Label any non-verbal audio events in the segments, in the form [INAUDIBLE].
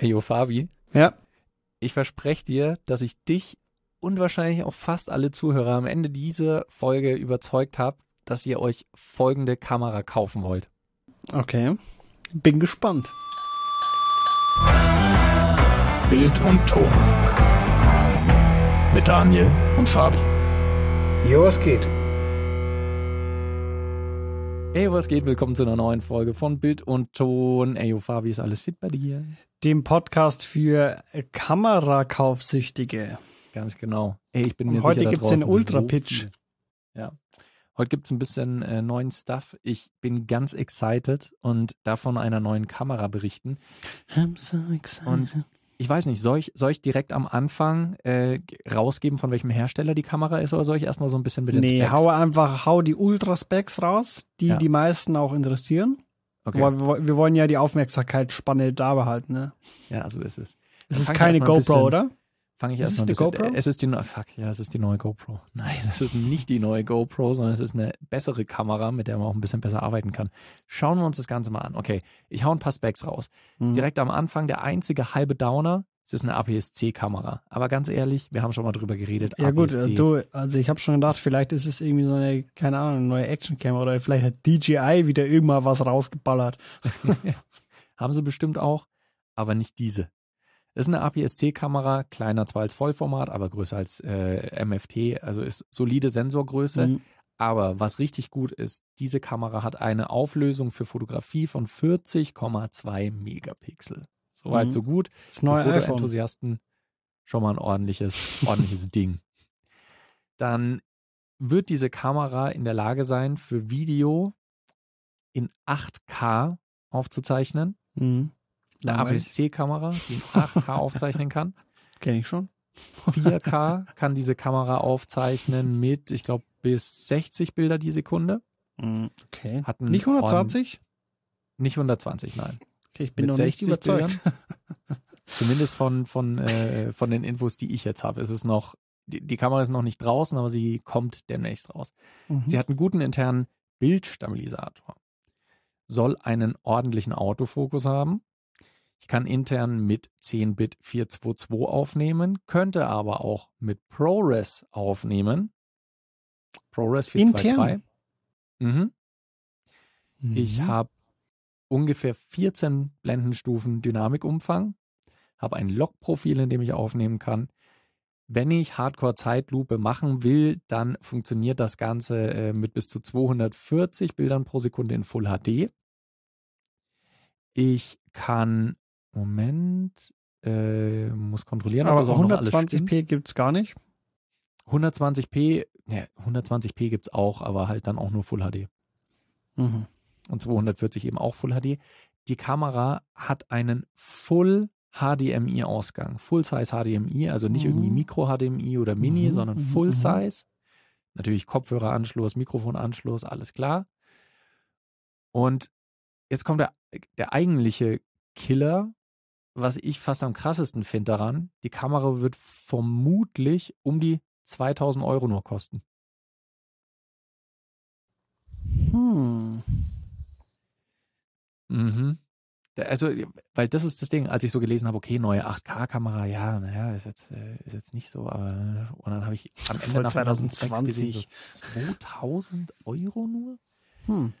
Ey, yo, Fabi. Ja. Ich verspreche dir, dass ich dich und wahrscheinlich auch fast alle Zuhörer am Ende dieser Folge überzeugt habe, dass ihr euch folgende Kamera kaufen wollt. Okay. Bin gespannt. Bild und Ton. Mit Daniel und Fabi. Jo, was geht? Hey, was geht? Willkommen zu einer neuen Folge von Bild und Ton. Ey, yo, Fabi, ist alles fit bei dir? Dem Podcast für Kamerakaufsüchtige. Ganz genau. Ey, ich bin mir Und heute sicher, da gibt's den draußen sind Ultra-Pitch. ja. Heute gibt's ein bisschen äh, neuen Stuff. Ich bin ganz excited und davon einer neuen Kamera berichten. I'm so excited. Und ich weiß nicht, soll ich, soll ich direkt am Anfang äh, rausgeben, von welchem Hersteller die Kamera ist, oder soll ich erstmal so ein bisschen mit den nee, Specs? hau einfach, hau die Ultra-Specs raus, die Ja. die meisten auch interessieren. okay. Weil wir, wir wollen ja die Aufmerksamkeitsspanne da behalten, ne? Ja, so ist es. Es ist keine GoPro, bisschen- oder? Fange ich Ist es erstmal ein eine bisschen. GoPro? Es ist die neue, fuck, ja, es ist die neue GoPro. [LAUGHS] Nein, es ist nicht die neue GoPro, sondern es ist eine bessere Kamera, mit der man auch ein bisschen besser arbeiten kann. Schauen wir uns das Ganze mal an. Okay, ich hau ein paar Specs raus. Mhm. Direkt am Anfang der einzige halbe Downer. Es ist eine APS-C-Kamera. Aber ganz ehrlich, wir haben schon mal drüber geredet. Ja gut, du, also ich habe schon gedacht, vielleicht ist es irgendwie so eine, keine Ahnung, neue Actioncam oder vielleicht hat DJI wieder irgendwann was rausgeballert. [LAUGHS] Haben sie bestimmt auch, aber nicht diese. Das ist eine APS-C-Kamera, kleiner zwar als Vollformat, aber größer als äh, MFT, also ist solide Sensorgröße. Mhm. Aber was richtig gut ist, diese Kamera hat eine Auflösung für Fotografie von 40,2 Megapixel. Soweit Mhm. so gut. Das Für neue iPhone. Fotoenthusiasten schon mal ein ordentliches, ordentliches [LAUGHS] Ding. Dann wird diese Kamera in der Lage sein, für Video in 8K aufzuzeichnen. Mhm. Eine. APS-C-Kamera, die in 8K [LAUGHS] aufzeichnen kann. Kenn ich schon. 4K [LAUGHS] kann diese Kamera aufzeichnen mit, ich glaube, bis 60 Bilder die Sekunde. Mhm. Okay. Hat Nicht 120? Nicht 120, nein. Okay, ich bin mit noch nicht 60 überzeugt. [LAUGHS] Zumindest von, von, äh, von den Infos, die ich jetzt habe. ist Es noch, die, die Kamera ist noch nicht draußen, aber sie kommt demnächst raus. Mhm. Sie hat einen guten internen Bildstabilisator. Soll einen ordentlichen Autofokus haben. Ich kann intern mit 10-Bit 422 aufnehmen, könnte aber auch mit ProRes aufnehmen. ProRes 422. Mhm. Ich Mhm. habe ungefähr 14 Blendenstufen Dynamikumfang, habe ein Logprofil, in dem ich aufnehmen kann. Wenn ich Hardcore-Zeitlupe machen will, dann funktioniert das Ganze äh, mit bis zu 240 Bildern pro Sekunde in Full HD. Ich kann, Moment, äh, muss kontrollieren, ob Aber stimmt. 120p gibt's gar nicht. 120p, ne, 120p gibt's auch, aber halt dann auch nur Full HD. Mhm. und 240 eben auch Full HD. Die Kamera hat einen Full HDMI-Ausgang, Full-Size HDMI, also nicht Mhm. irgendwie Micro-HDMI oder Mini, Mhm, sondern mhm, Full-Size. Natürlich Kopfhöreranschluss, Mikrofonanschluss, alles klar. Und jetzt kommt der, der eigentliche Killer, was ich fast am krassesten finde daran. Die Kamera wird vermutlich um die 2000 Euro nur kosten. Hm. Mhm. Also, weil das ist das Ding, als ich so gelesen habe, okay, neue 8K-Kamera, ja, naja, ist jetzt, äh, ist jetzt nicht so, aber und dann habe ich am Ende Voll nach den ganzen Specs 2020. Gesehen, so 2000 Euro nur? Hm.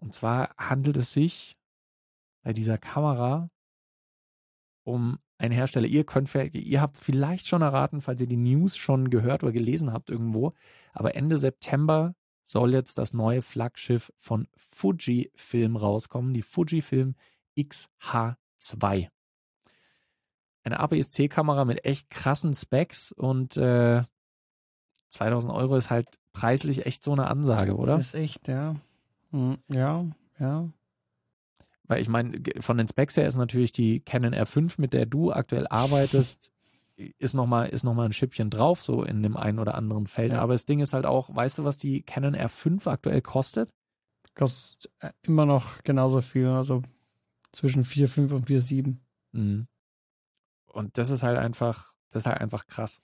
Und zwar handelt es sich bei dieser Kamera um einen Hersteller. Ihr könnt, ihr habt vielleicht schon erraten, falls ihr die News schon gehört oder gelesen habt irgendwo, aber Ende September soll jetzt das neue Flaggschiff von Fujifilm rauskommen, die Fujifilm XH2. Eine APS-C-Kamera mit echt krassen Specs und äh, 2000 Euro ist halt preislich echt so eine Ansage, oder? Ist echt, ja. Hm. Ja, ja. Weil ich meine, von den Specs her ist natürlich die Canon R5, mit der du aktuell arbeitest, ist nochmal ist noch mal ein Schippchen drauf, so in dem einen oder anderen Feld. Ja. Aber das Ding ist halt auch, weißt du, was die Canon R5 aktuell kostet? Kostet äh, immer noch genauso viel, also zwischen 4,5 und 4,7. Mhm. Und das ist halt einfach, das ist halt einfach krass.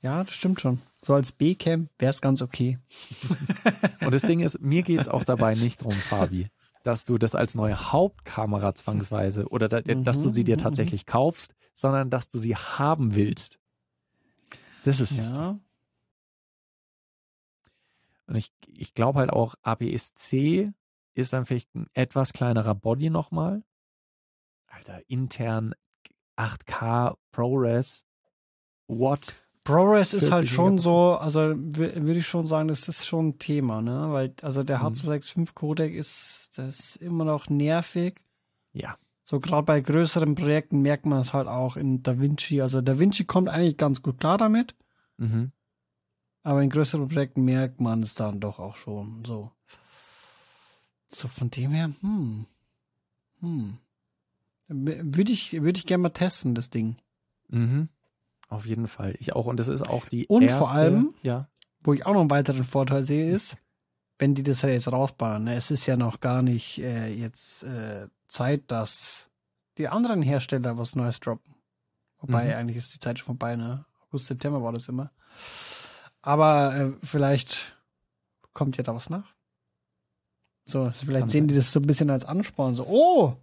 Ja, das stimmt schon. So als B-Cam wäre es ganz okay. [LAUGHS] Und das Ding ist, mir geht es auch dabei nicht drum, Fabi. Dass du das als neue Hauptkamera zwangsweise oder da, dass du sie dir Mhm, mhm, tatsächlich kaufst, sondern dass du sie haben willst. Das ist es. Ja. Und ich, ich glaube halt auch, APS-C ist dann vielleicht ein etwas kleinerer Body nochmal. Alter, intern 8K ProRes. What? ProRes ist 40 halt schon Megapixel. so, also wür- würde ich schon sagen, das ist schon ein Thema, ne? Weil, also der Mhm. H265 Codec ist, das ist immer noch nervig. Ja. So gerade bei größeren Projekten merkt man es halt auch in DaVinci. Also DaVinci kommt eigentlich ganz gut klar damit, Mhm. aber in größeren Projekten merkt man es dann doch auch schon. So, so von dem her, hm, hm. Würde ich, würde ich gerne mal testen, das Ding. Mhm. Auf jeden Fall. Ich auch. Und das ist auch die Und erste. vor allem- Ja. Wo ich auch noch einen weiteren Vorteil sehe, ist, wenn die das halt jetzt rausbauen. Ne? Es ist ja noch gar nicht äh, jetzt äh, Zeit, dass die anderen Hersteller was Neues droppen. Wobei, Mhm. eigentlich ist die Zeit schon vorbei, ne? August, September war das immer. Aber äh, vielleicht kommt ja da was nach. So, vielleicht sehen die das so ein bisschen als Ansporn. So, oh,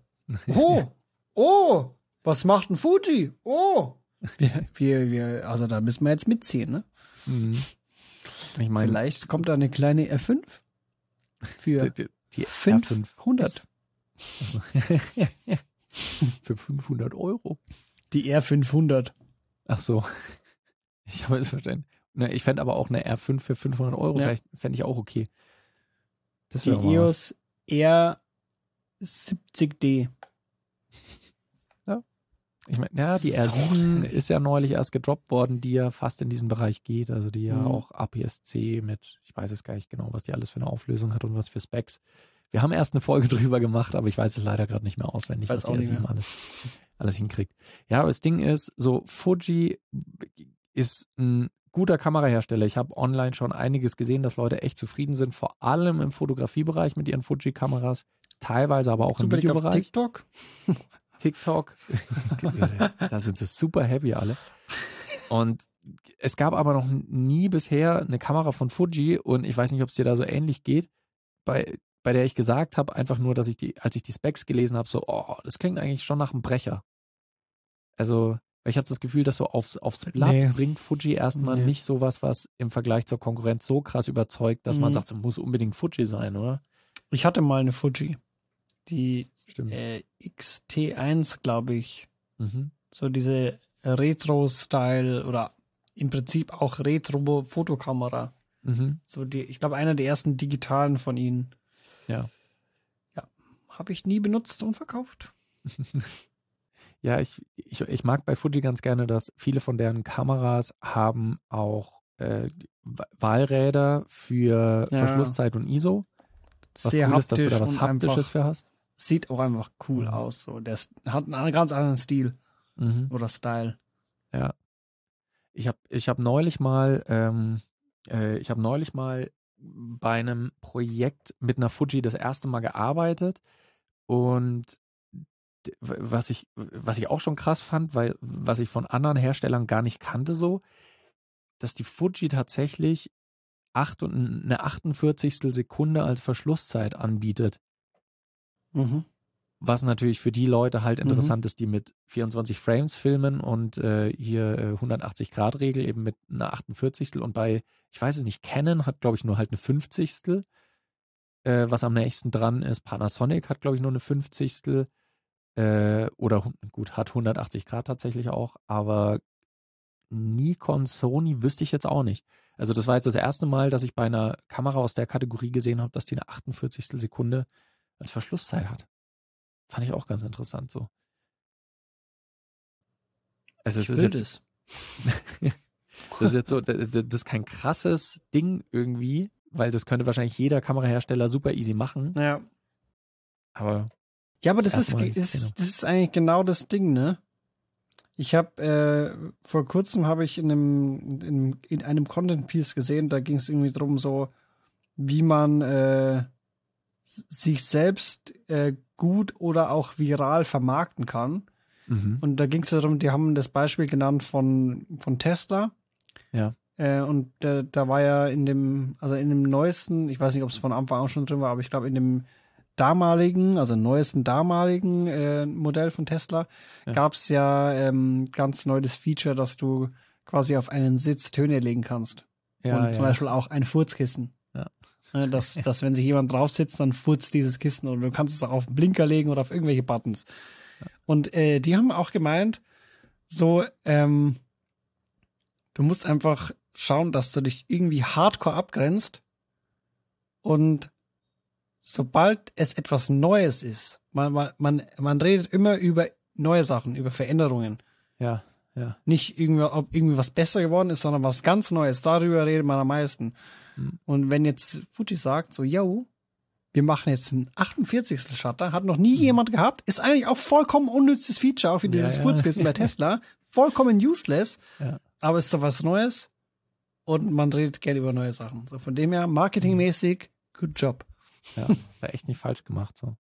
oh, [LAUGHS] oh, was macht ein Fuji? Oh. Wir, wir, wir, also da müssen wir jetzt mitziehen, ne? Mhm. Ich meine, Vielleicht kommt da eine kleine R5 für die, die 500. R5. [LAUGHS] Für 500 Euro. Die R500. Ach so. Ich habe es verstanden. Ich fände aber auch eine R5 für 500 Euro. Ja. Vielleicht fände ich auch okay. Das Die. EOS R70D. Ich meine, ja, die So. R7 ist ja neulich erst gedroppt worden, die ja fast in diesen Bereich geht. Also die ja Mhm. auch APS-C mit, ich weiß es gar nicht genau, was die alles für eine Auflösung hat und was für Specs. Wir haben erst eine Folge [LAUGHS] drüber gemacht, aber ich weiß es leider gerade nicht mehr auswendig, was die nicht R7 mehr. alles, alles hinkriegt. Ja, aber das Ding ist, so Fuji ist ein guter Kamerahersteller. Ich habe online schon einiges gesehen, dass Leute echt zufrieden sind, vor allem im Fotografiebereich mit ihren Fuji-Kameras, teilweise aber auch im Zufällig auf Videobereich. TikTok. [LAUGHS] TikTok. [LAUGHS] da sind sie super happy alle. Und es gab aber noch nie bisher eine Kamera von Fuji und ich weiß nicht, ob es dir da so ähnlich geht, bei, bei der ich gesagt habe, einfach nur, dass ich die, als ich die Specs gelesen habe, so, oh, das klingt eigentlich schon nach einem Brecher. Also, ich habe das Gefühl, dass so aufs, aufs Blatt Nee. bringt Fuji erstmal Nee. nicht sowas, was im Vergleich zur Konkurrenz so krass überzeugt, dass man Mhm. sagt, es muss unbedingt Fuji sein, oder? Ich hatte mal eine Fuji. Die äh, XT1, glaube ich. Mhm. So diese Retro-Style oder im Prinzip auch Retro-Fotokamera. Mhm. So die, ich glaube, einer der ersten digitalen von ihnen. Ja. Ja. Habe ich nie benutzt und verkauft. [LAUGHS] Ja, ich, ich, ich mag bei Fuji ganz gerne, dass viele von deren Kameras haben auch äh, Wa- Wahlräder für Ja. Verschlusszeit und ISO. Was Sehr cool ist, dass du da haptisch was Haptisches für hast. Sieht auch einfach cool Mhm. aus. So. Der hat einen ganz anderen Stil Mhm. oder Style. Ich habe ich hab neulich mal, ähm, äh, ich habe neulich mal bei einem Projekt mit einer Fuji das erste Mal gearbeitet und was ich, was ich auch schon krass fand, weil was ich von anderen Herstellern gar nicht kannte so, dass die Fuji tatsächlich acht und eine 48. Sekunde als Verschlusszeit anbietet. Mhm. Was natürlich für die Leute halt Mhm. interessant ist, die mit 24 Frames filmen und äh, hier äh, 180 Grad Regel eben mit einer 48. Und bei, ich weiß es nicht, Canon hat glaube ich nur halt eine 50. Äh, was am nächsten dran ist. Panasonic hat glaube ich nur eine 50. Äh, oder gut, hat 180 Grad tatsächlich auch, aber Nikon, Sony wüsste ich jetzt auch nicht. Also das war jetzt das erste Mal, dass ich bei einer Kamera aus der Kategorie gesehen habe, dass die eine 48. Sekunde als Verschlusszeit hat. Fand ich auch ganz interessant so. Also es Ich ist jetzt, [LAUGHS] das. ist jetzt so, das ist kein krasses Ding irgendwie, weil das könnte wahrscheinlich jeder Kamerahersteller super easy machen, Ja. aber Ja, aber Das das, ist, ist, das ist eigentlich genau das Ding, ne? Ich habe äh, vor kurzem habe ich in einem in, in einem Content Piece gesehen, da ging es irgendwie drum so, wie man äh, sich selbst äh, gut oder auch viral vermarkten kann. mhm. Und da ging es darum, die haben das Beispiel genannt von von Tesla. Ja. Äh, und äh, da war ja in dem, also in dem neuesten, ich weiß nicht, ob es von Anfang an schon drin war, aber ich glaube in dem damaligen, also neuesten damaligen äh, Modell von Tesla, Ja. gab's ja ähm, ganz neu das Feature, dass du quasi auf einen Sitz Töne legen kannst. Ja, und zum ja. Beispiel auch ein Furzkissen. Ja. Ne, Dass, [LAUGHS] dass wenn sich jemand drauf sitzt, dann furzt dieses Kissen oder du kannst es auch auf den Blinker legen oder auf irgendwelche Buttons. Und äh, die haben auch gemeint, so, ähm, du musst einfach schauen, dass du dich irgendwie hardcore abgrenzt und sobald es etwas Neues ist, man, man, man, man redet immer über neue Sachen, über Veränderungen ja, ja. nicht irgendwie, ob irgendwie was besser geworden ist, sondern was ganz Neues. Darüber redet man am meisten. Mhm. Und wenn jetzt Fuji sagt, so, yo, wir machen jetzt einen 48. Shutter, hat noch nie jemand gehabt, ist eigentlich auch vollkommen unnützes Feature, auch wie Mhm. Ja, dieses ja. Furzkissen bei Tesla. Vollkommen useless, [LAUGHS] Ja. aber ist doch was Neues und man redet gerne über neue Sachen. So von dem her, marketingmäßig, good job. Ja, war echt nicht falsch gemacht so.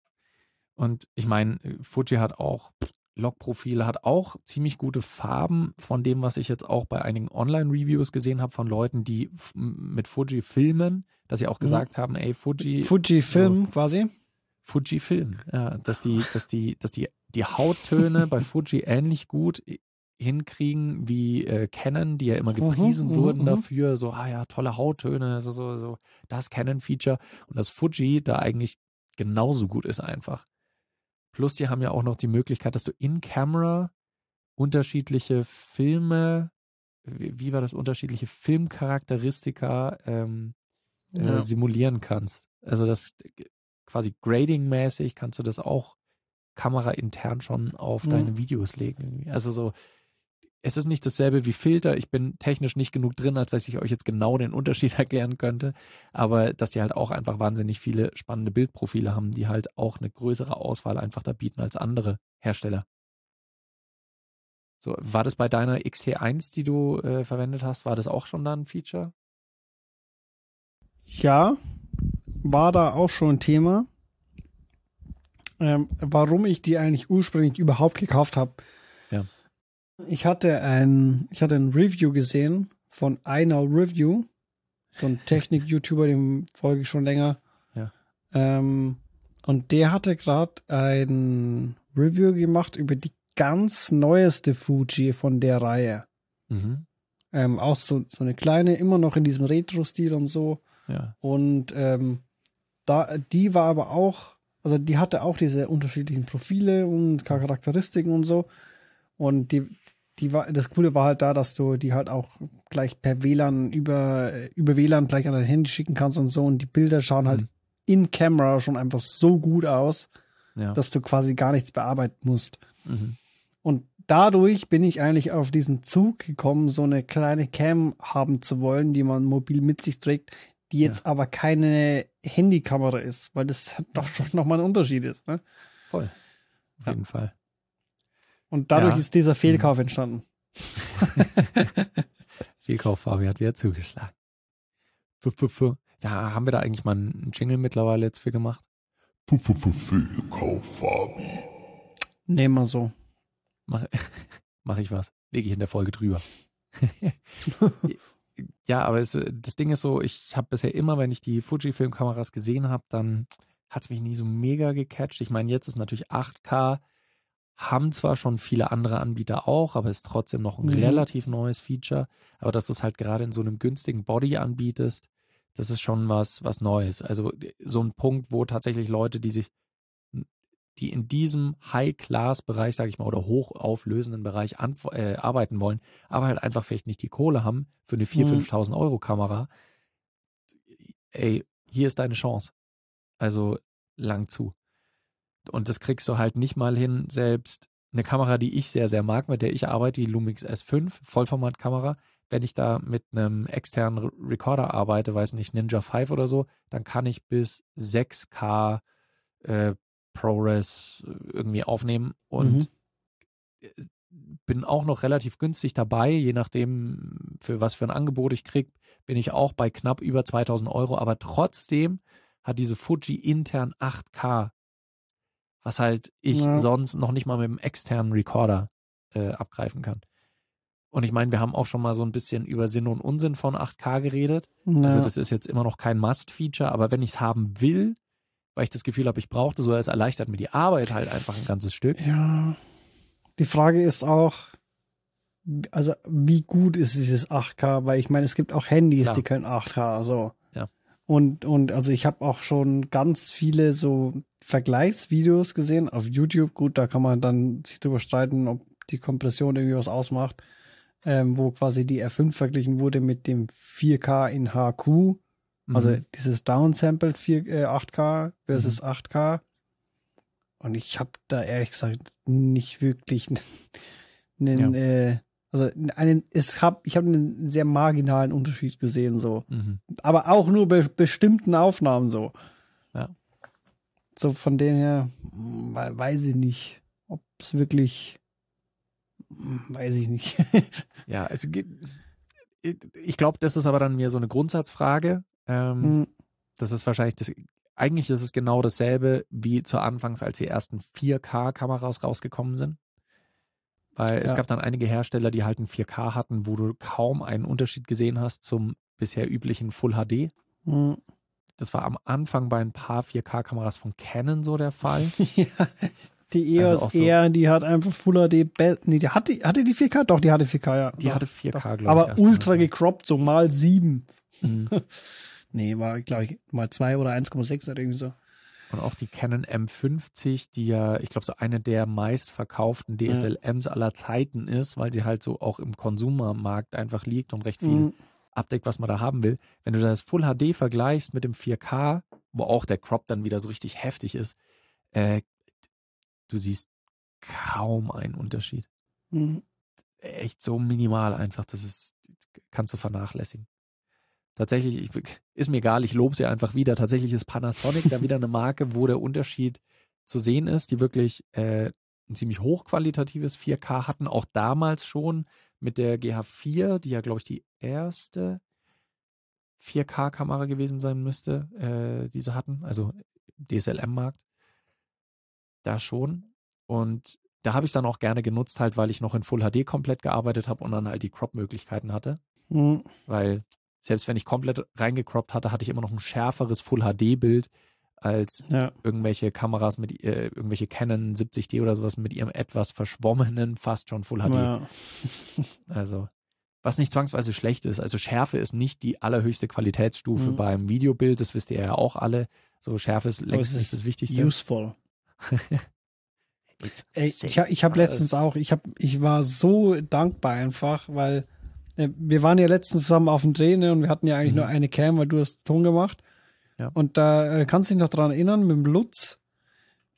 Und ich meine, Fuji hat auch Logprofile, hat auch ziemlich gute Farben von dem, was ich jetzt auch bei einigen Online-Reviews gesehen habe von Leuten, die mit Fuji filmen, dass sie auch gesagt haben, ey, Fuji, Fuji Film quasi. Fuji Film, ja, dass die, dass die, dass die, die Hauttöne bei Fuji ähnlich gut hinkriegen wie äh, Canon, die ja immer gepriesen mhm, wurden mhm. dafür, so, ah ja, tolle Hauttöne, so, so, so, das Canon-Feature und das Fuji da eigentlich genauso gut ist einfach. Plus, die haben ja auch noch die Möglichkeit, dass du in Camera unterschiedliche Filme, wie, war das, unterschiedliche Filmcharakteristika ähm, äh, Ja. simulieren kannst. Also das quasi grading-mäßig kannst du das auch kameraintern schon auf Mhm. deine Videos legen. Irgendwie. Also so, es ist nicht dasselbe wie Filter. Ich bin technisch nicht genug drin, als dass ich euch jetzt genau den Unterschied [LAUGHS] erklären könnte. Aber dass die halt auch einfach wahnsinnig viele spannende Bildprofile haben, die halt auch eine größere Auswahl einfach da bieten als andere Hersteller. So, war das bei deiner XT1, die du äh, verwendet hast, war das auch schon da ein Feature? Ja, war da auch schon ein Thema. Ähm, warum ich die eigentlich ursprünglich überhaupt gekauft habe. Ich hatte ein, ich hatte ein Review gesehen von iKnow Review, so ein [LAUGHS] Technik-YouTuber, dem folge ich schon länger. Ja. Ähm, und der hatte gerade ein Review gemacht über die ganz neueste Fuji von der Reihe. Mhm. Ähm, auch so, so eine kleine, immer noch in diesem Retro-Stil und so. Ja. Und ähm, da, die war aber auch, also die hatte auch diese unterschiedlichen Profile und Charakteristiken und so. Und die, die war, das Coole war halt da, dass du die halt auch gleich per WLAN über, über WLAN gleich an dein Handy schicken kannst und so. Und die Bilder schauen halt Mhm. in Camera schon einfach so gut aus, Ja. dass du quasi gar nichts bearbeiten musst. mhm. Und dadurch bin ich eigentlich auf diesen Zug gekommen, so eine kleine Cam haben zu wollen, die man mobil mit sich trägt, die jetzt aber keine Handykamera ist, weil das doch schon [LAUGHS] nochmal ein Unterschied ist. Ne? Voll. Auf Ja. jeden Fall. Und dadurch Ja. ist dieser Fehlkauf entstanden. [LAUGHS] Fehlkauf, Fabi hat wieder zugeschlagen. Fu, fu, fu. Ja, haben wir da eigentlich mal einen Jingle mittlerweile jetzt für gemacht? Fehlkauf, Fabi. Nehmen wir so. Mach, [LAUGHS] mach ich was. Lege ich in der Folge drüber. [LAUGHS] ja, aber es, das Ding ist so, ich habe bisher immer, wenn ich die Fuji-Filmkameras gesehen habe, dann hat es mich nie so mega gecatcht. Ich meine, jetzt ist natürlich 8K, haben zwar schon viele andere Anbieter auch, aber ist trotzdem noch ein Mhm. relativ neues Feature. Aber dass du es halt gerade in so einem günstigen Body anbietest, das ist schon was, was Neues. Also so ein Punkt, wo tatsächlich Leute, die sich die in diesem High-Class-Bereich, sage ich mal, oder hochauflösenden Bereich äh, arbeiten wollen, aber halt einfach vielleicht nicht die Kohle haben für eine 4.000, Mhm. 5.000 Euro Kamera. Ey, hier ist deine Chance. Also lang zu. Und das kriegst du halt nicht mal hin, selbst eine Kamera, die ich sehr, sehr mag, mit der ich arbeite, die Lumix S5, Vollformatkamera, wenn ich da mit einem externen Re- Recorder arbeite, weiß nicht, Ninja 5 oder so, dann kann ich bis 6K äh, ProRes irgendwie aufnehmen und äh, bin auch noch relativ günstig dabei, je nachdem, für was für ein Angebot ich krieg, bin ich auch bei knapp über 2000 Euro, aber trotzdem hat diese Fuji intern 8K, was halt ich Ja. sonst noch nicht mal mit einem externen Recorder äh, abgreifen kann. Und ich meine, wir haben auch schon mal so ein bisschen über Sinn und Unsinn von 8K geredet. Ja. Also das ist jetzt immer noch kein Must-Feature, aber wenn ich es haben will, weil ich das Gefühl habe, ich brauchte so, es erleichtert mir die Arbeit halt einfach ein ganzes Stück. Ja. Die Frage ist auch, also wie gut ist dieses 8K? Weil ich meine, es gibt auch Handys, Klar. die können 8K, so. Und, und also ich habe auch schon ganz viele so Vergleichsvideos gesehen auf YouTube. Gut, da kann man dann sich drüber streiten, ob die Kompression irgendwie was ausmacht, ähm, wo quasi die R5 verglichen wurde mit dem 4K in HQ. Also Mhm. dieses downsampled 4, äh, 8K versus 8K. Und ich habe da ehrlich gesagt nicht wirklich einen, Ja. äh, also einen, es hab, ich habe einen sehr marginalen Unterschied gesehen, so. Mhm. Aber auch nur bei bestimmten Aufnahmen so. Ja. So von dem her, we- weiß ich nicht, ob es wirklich, weiß ich nicht. [LAUGHS] Ja, also ge- ich glaube, das ist aber dann mehr so eine Grundsatzfrage. Ähm, Hm, Das ist wahrscheinlich das. Eigentlich ist es genau dasselbe wie zu Anfangs, als die ersten 4K-Kameras rausgekommen sind. Weil es Ja. gab dann einige Hersteller, die halt ein 4K hatten, wo du kaum einen Unterschied gesehen hast zum bisher üblichen Full HD. hm. Das war am Anfang bei ein paar 4K-Kameras von Canon so der Fall. [LAUGHS] ja, die Also EOS auch so- R, die hat einfach Full HD, nee, die hatte, hatte die 4K? Doch, die hatte 4K, ja. Die Doch, hatte 4K, doch. glaube ich. Aber ultra gecroppt, so mal sieben. Mhm. [LAUGHS] Nee, war, glaube ich, mal zwei oder 1,6 oder irgendwie so. Und auch die Canon M50, die ja, ich glaube, so eine der meistverkauften DSLMs aller Zeiten ist, weil sie halt so auch im Konsumermarkt einfach liegt und recht viel Mhm. abdeckt, was man da haben will. Wenn du das Full HD vergleichst mit dem 4K, wo auch der Crop dann wieder so richtig heftig ist, äh, du siehst kaum einen Unterschied. Mhm. Echt so minimal einfach, das ist, kannst du vernachlässigen. Tatsächlich, ich, ist mir egal, ich lobe sie einfach wieder. Tatsächlich ist Panasonic da wieder eine Marke, wo der Unterschied zu sehen ist, die wirklich äh, ein ziemlich hochqualitatives 4K hatten, auch damals schon mit der GH4, die ja, glaube ich, die erste 4K-Kamera gewesen sein müsste, äh, die sie hatten, also DSLM-Markt. Da schon. Und da habe ich es dann auch gerne genutzt, halt, weil ich noch in Full HD komplett gearbeitet habe und dann halt die Crop-Möglichkeiten hatte. Mhm. Weil selbst wenn ich komplett reingecroppt hatte, hatte ich immer noch ein schärferes Full HD-Bild als Ja. irgendwelche Kameras mit äh, irgendwelche Canon 70D oder sowas mit ihrem etwas verschwommenen, fast schon Full HD. ja. [LAUGHS] Also, was nicht zwangsweise schlecht ist. Also Schärfe ist nicht die allerhöchste Qualitätsstufe Mhm. beim Videobild, das wisst ihr ja auch alle. So Schärfe ist längst nicht das Wichtigste. Useful. [LAUGHS] Ey, ich ich habe letztens auch, ich, hab, ich war so dankbar einfach, weil wir waren ja letztens zusammen auf dem Dreh ne, und wir hatten ja eigentlich Mhm. nur eine Cam, weil du hast Ton gemacht. Ja. Und da äh, kannst du dich noch dran erinnern, mit dem Lutz,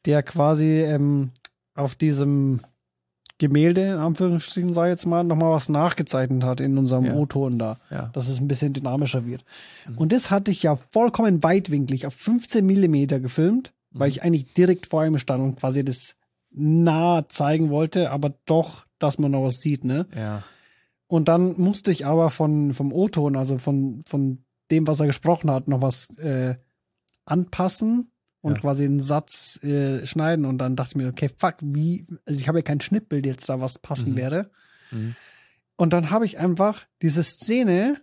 der quasi ähm, auf diesem Gemälde, in Anführungsstrichen, ich jetzt mal, nochmal was nachgezeichnet hat in unserem Ja. O-Ton da, Ja. dass es ein bisschen dynamischer wird. Mhm. Und das hatte ich ja vollkommen weitwinklig auf 15 Millimeter gefilmt, weil Mhm. ich eigentlich direkt vor ihm stand und quasi das nah zeigen wollte, aber doch, dass man noch was sieht, ne? Ja. Und dann musste ich aber von, vom O-Ton, also von, von dem, was er gesprochen hat, noch was äh, anpassen und Ja. quasi einen Satz äh, schneiden. Und dann dachte ich mir, okay, fuck, wie, also ich habe ja kein Schnittbild jetzt da, was passend Mhm. wäre. Mhm. Und dann habe ich einfach diese Szene,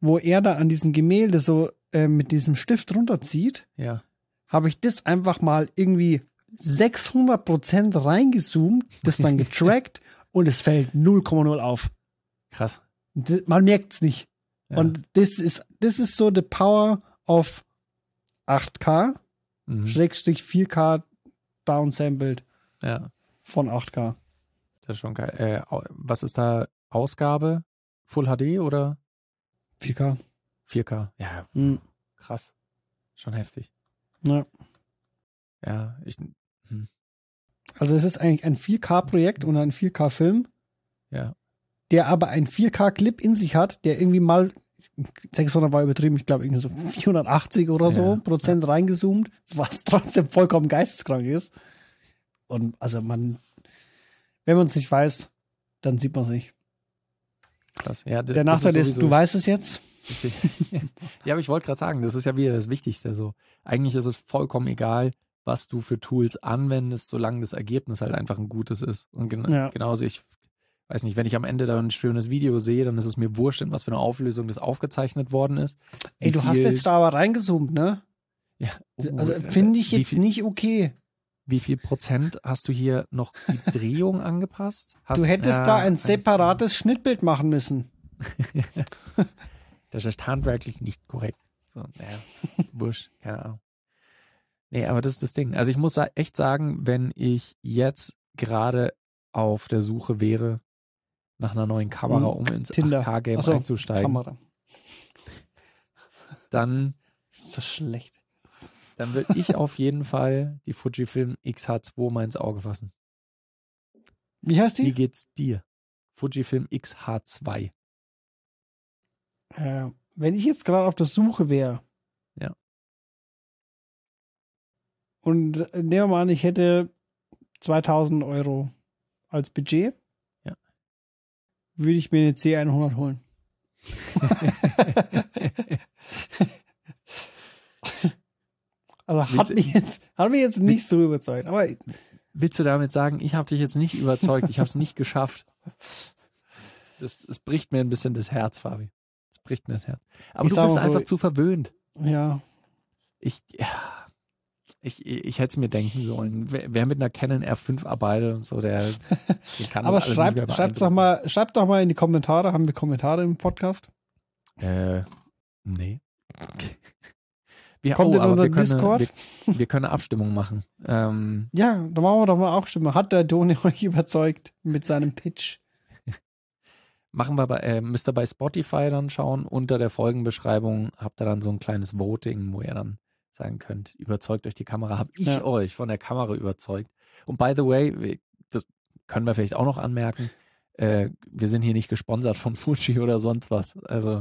wo er da an diesem Gemälde so äh, mit diesem Stift runterzieht, Ja. habe ich das einfach mal irgendwie 600 Prozent reingezoomt, das dann [LAUGHS] getrackt und es fällt 0,0 auf. Krass. Man merkt es nicht. Ja. Und das ist, das ist so the power of 8K, Mhm. Schrägstrich 4K downsampled Ja. von 8K. Das ist schon geil. Äh, was ist da Ausgabe? Full HD oder 4K. 4K? Ja, Hm. krass. Schon heftig. Ja. Ja, ich, Also es ist eigentlich ein 4K-Projekt und ein 4K-Film, ja. Der aber ein 4K-Clip in sich hat, der irgendwie mal 600 war übertrieben, ich glaube irgendwie so 480 oder so Ja, Prozent reingezoomt, was [LAUGHS] trotzdem vollkommen geisteskrank ist. Und also man, wenn man es nicht weiß, dann sieht man es nicht. Krass. Ja, Der Nachteil ist, sowieso- du weißt es jetzt. [LAUGHS] ja, aber ich wollte gerade sagen, das ist ja wieder das Wichtigste. So, eigentlich ist es vollkommen egal, was du für Tools anwendest, solange das Ergebnis halt einfach ein gutes ist. Und gen Ja. genauso, ich weiß nicht, wenn ich am Ende da ein schönes Video sehe, dann ist es mir wurscht, in was für eine Auflösung das aufgezeichnet worden ist. Ey, du hast jetzt da aber reingezoomt, ne? Ja. Oh, Also äh, finde ich jetzt viel, nicht okay. Wie viel Prozent hast du hier noch die [LAUGHS] Drehung angepasst? Hast, Du hättest ja, da ein separates Schnittbild machen müssen. [LAUGHS] Das ist handwerklich nicht korrekt. So, naja, [LAUGHS] wurscht, keine Ahnung. Nee, aber das ist das Ding. Also ich muss echt sagen, wenn ich jetzt gerade auf der Suche wäre nach einer neuen Kamera, Mhm. um ins Tinder. 8K-Game Ach so, einzusteigen, Kamera. [LAUGHS] dann, Ist das schlecht. dann würde ich auf jeden Fall die Fujifilm XH2 mal ins Auge fassen. Wie heißt Wie die? geht's dir? Fujifilm XH2. Äh, wenn ich jetzt gerade auf der Suche wäre. Ja. Und äh, nehmen wir mal an, ich hätte 2000 Euro als Budget. Würde ich mir eine C100 holen. Also hat mich jetzt, hat mich jetzt nicht so überzeugt. Aber Willst du damit sagen, ich habe dich jetzt nicht überzeugt, ich habe es nicht geschafft? Das, das bricht mir ein bisschen das Herz, Fabi. Das bricht mir das Herz. Aber Ich du bist so- einfach zu verwöhnt. ja, Ich, ja, ich, ich hätte es mir denken sollen. Wer, mit einer Canon R5 arbeitet und so, der, der [LAUGHS] kann aber schreibt, schreibt doch mal, schreibt doch mal in die Kommentare. Haben wir Kommentare im Podcast? Äh, nee. [LAUGHS] Wir, Kommt in aber unser wir können, Discord? Wir, wir können eine Abstimmung machen. Ähm, Ja, da machen wir doch mal auch Stimme. Hat der Doni [LAUGHS] euch überzeugt mit seinem Pitch? Machen wir bei, äh, müsst ihr bei Spotify dann schauen. Unter der Folgenbeschreibung habt ihr dann so ein kleines Voting, wo ihr dann sagen könnt, überzeugt euch die Kamera. Hab ich Ja. euch von der Kamera überzeugt? Und by the way, das können wir vielleicht auch noch anmerken, äh, wir sind hier nicht gesponsert von [LAUGHS] Fuji oder sonst was. Also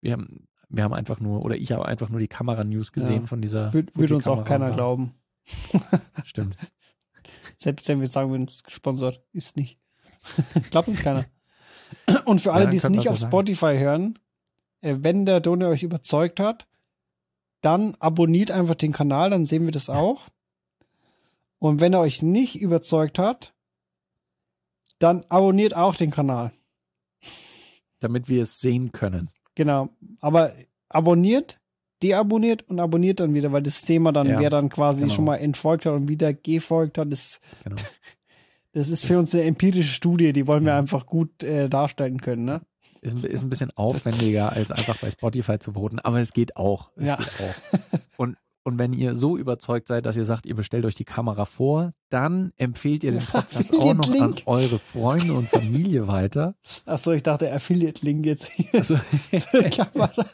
wir haben, wir haben einfach nur, oder ich habe einfach nur die Kamera-News gesehen Ja. von dieser. Würde würd uns auch keiner glauben. [LAUGHS] Stimmt. Selbst wenn wir sagen, wir uns gesponsert, ist nicht. [LAUGHS] Glaubt uns keiner. Und für alle, dann die es nicht auf sagen. Spotify hören, äh, wenn der Doni euch überzeugt hat, dann abonniert einfach den Kanal, dann sehen wir das auch. Und wenn er euch nicht überzeugt hat, dann abonniert auch den Kanal. Damit wir es sehen können. Genau. Aber abonniert, deabonniert und abonniert dann wieder, weil das Thema dann, Ja, wer dann quasi genau. schon mal entfolgt hat und wieder gefolgt hat, das, Genau. [LAUGHS] das ist für uns eine empirische Studie, die wollen wir einfach gut äh, darstellen können, ne? Ist, ein- ist ein bisschen aufwendiger, als einfach bei Spotify zu voten, aber es geht auch. Es Ja. geht auch. Und, und wenn ihr so überzeugt seid, dass ihr sagt, ihr bestellt euch die Kamera vor, dann empfehlt ihr den [LAUGHS] Podcast auch noch an eure Freunde und Familie weiter. Achso, ich dachte Affiliate-Link jetzt hier Also, zur [LAUGHS] Kamera.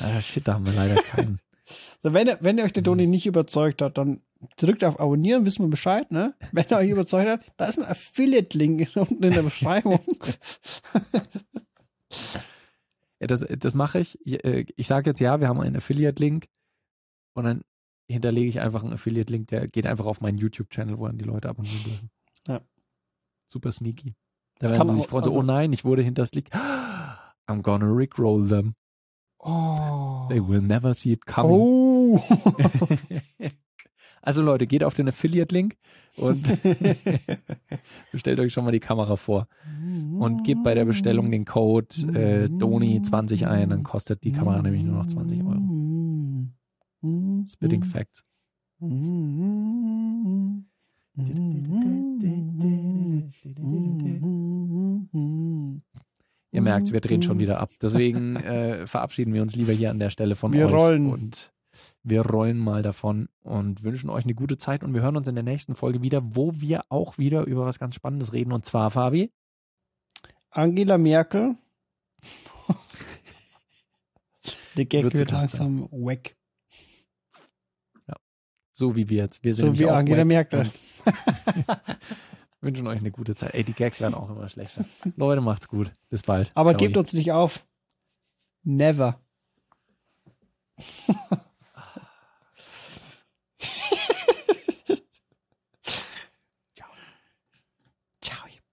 ah, shit, da haben wir leider keinen. Also wenn, wenn euch der Toni nicht überzeugt hat, dann drückt auf Abonnieren, wissen wir Bescheid, ne? [LAUGHS] Wenn er euch überzeugt hat, da ist ein Affiliate-Link [LAUGHS] unten in der Beschreibung. Ja, das, das mache ich. Ich, äh, ich sage jetzt ja, wir haben einen Affiliate-Link und dann hinterlege ich einfach einen Affiliate-Link, der geht einfach auf meinen YouTube-Channel, wo dann die Leute abonnieren dürfen. Ja. Super sneaky. Da Das werden sie sich freuen, so, also- oh nein, ich wurde hinters Leak. [GASPS] I'm gonna rickroll them. Oh. They will never see it coming. Oh. [LAUGHS] Also Leute, geht auf den Affiliate-Link und [LAUGHS] bestellt euch schon mal die Kamera vor. Und gebt bei der Bestellung den Code äh, DONI20 ein, dann kostet die Kamera nämlich nur noch 20 Euro. Spitting Facts. Ihr merkt, wir drehen schon wieder ab. Deswegen äh, verabschieden wir uns lieber hier an der Stelle von Wir euch. rollen. Und wir rollen mal davon und wünschen euch eine gute Zeit. Und wir hören uns in der nächsten Folge wieder, wo wir auch wieder über was ganz Spannendes reden. Und zwar, Fabi, Angela Merkel. Der Gag Wird wird langsam weg. so wie wir jetzt. Wir sind So wie Angela Merkel. [LAUGHS] Wünschen euch eine gute Zeit. Ey, die Gags werden auch immer schlechter. Leute, macht's gut. Bis bald. Aber Ciao. gebt uns nicht auf. Never.